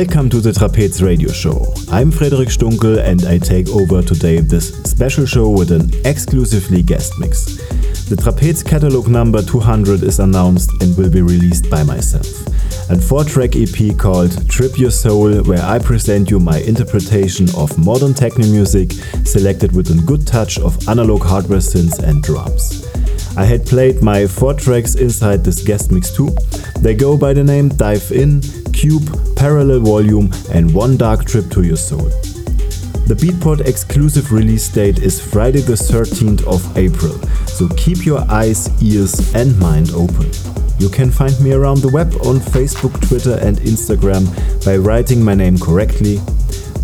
Welcome to the Trapez Radio Show. I'm Frederic Stunkel and I take over today this special show with an exclusively guest mix. The Trapez catalog number 200 is announced and will be released by myself. A four track EP called Trip Your Soul, where I present you my interpretation of modern techno music selected with a good touch of analog hardware synths and drums. I had played my four tracks inside this guest mix too. They go by the name Dive In, Cube, Parallel Volume, and One Dark Trip to Your Soul. The Beatport exclusive release date is Friday the 13th of April, so keep your eyes, ears, and mind open. You can find me around the web on Facebook, Twitter, and Instagram by writing my name correctly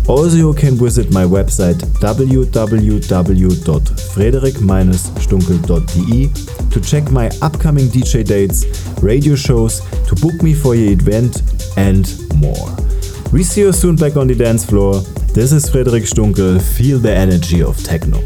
also, you can visit my website www.frederic-stunkel.de to check my upcoming DJ dates, radio shows, to book me for your event, and more. We see you soon back on the dance floor. This is Frederic Stunkel. Feel the energy of techno.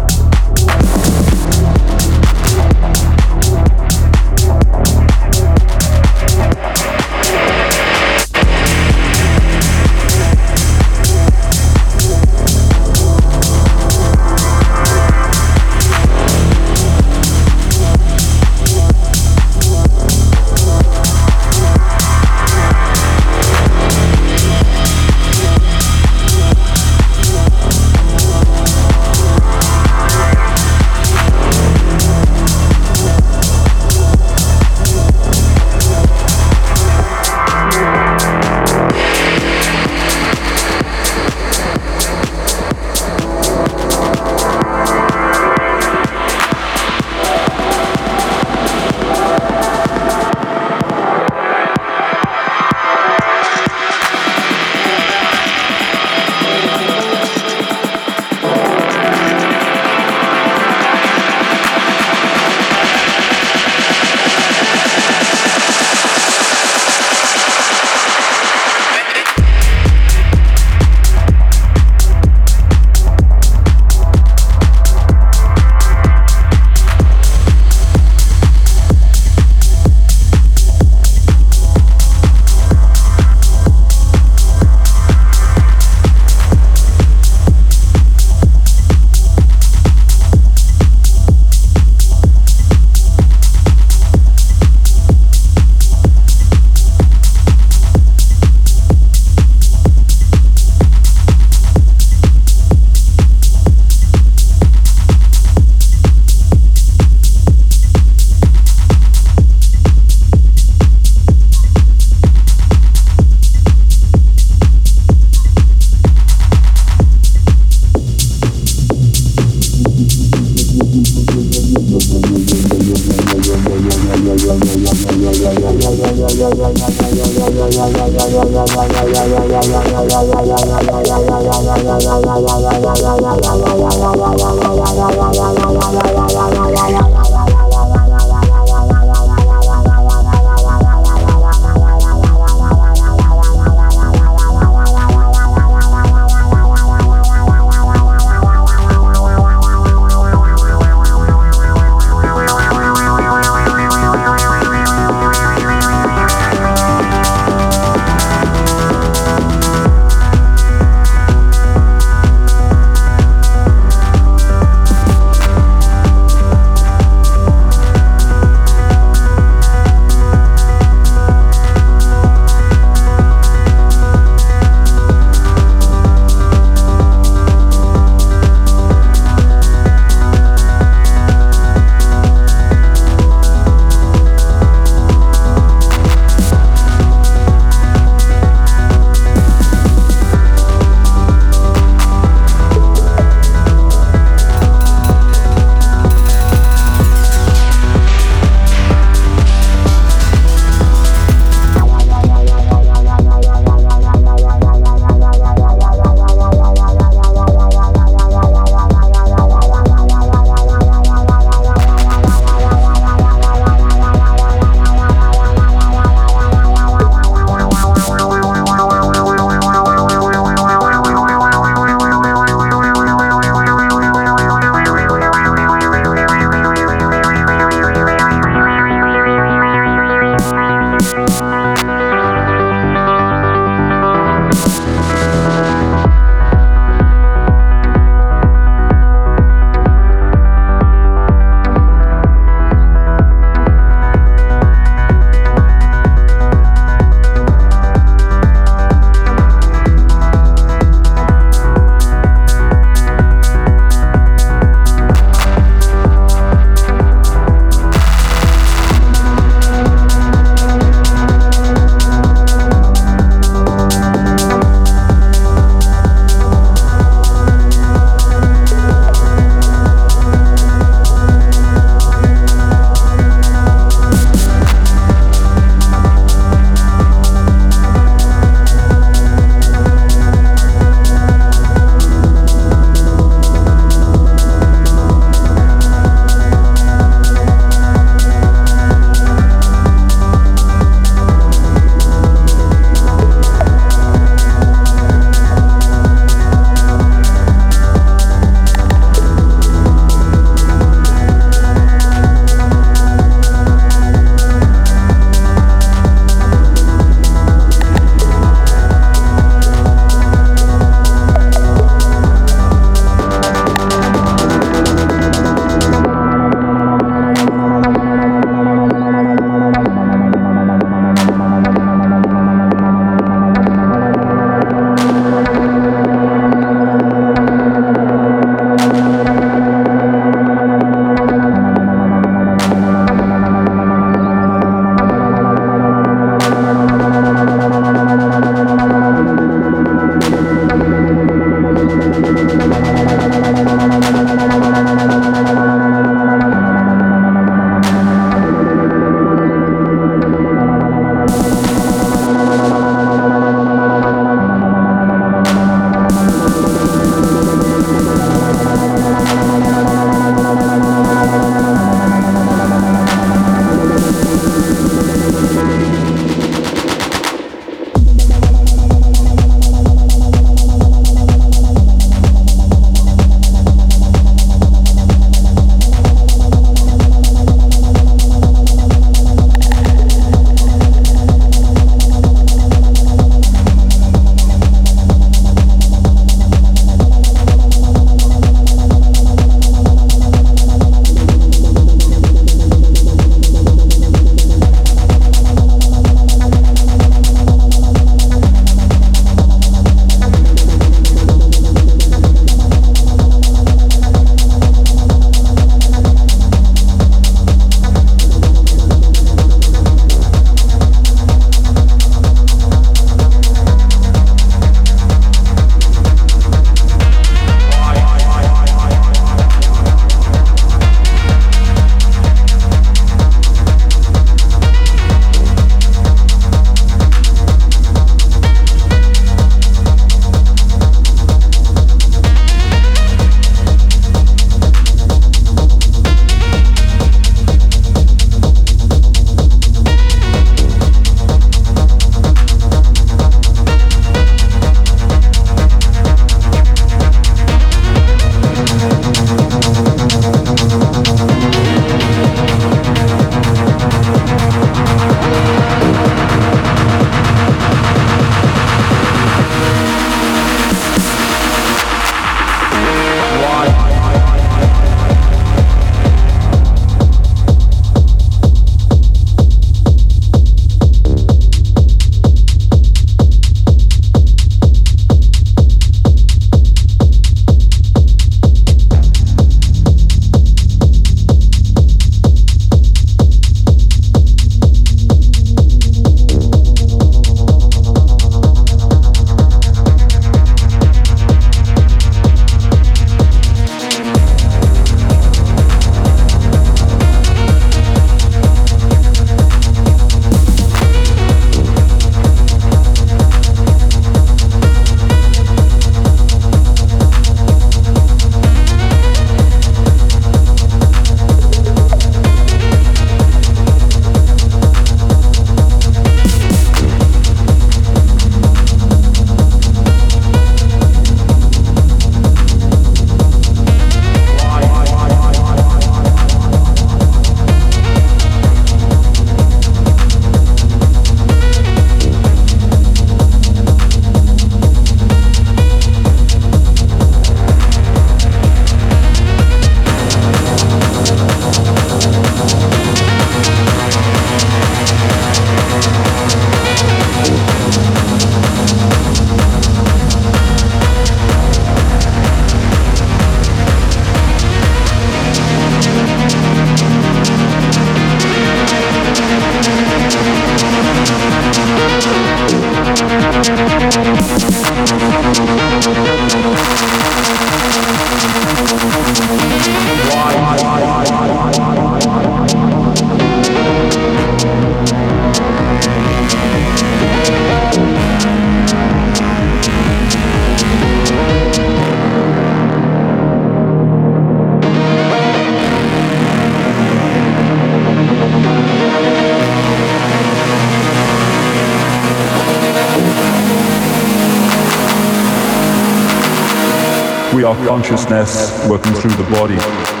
We are consciousness working through the body.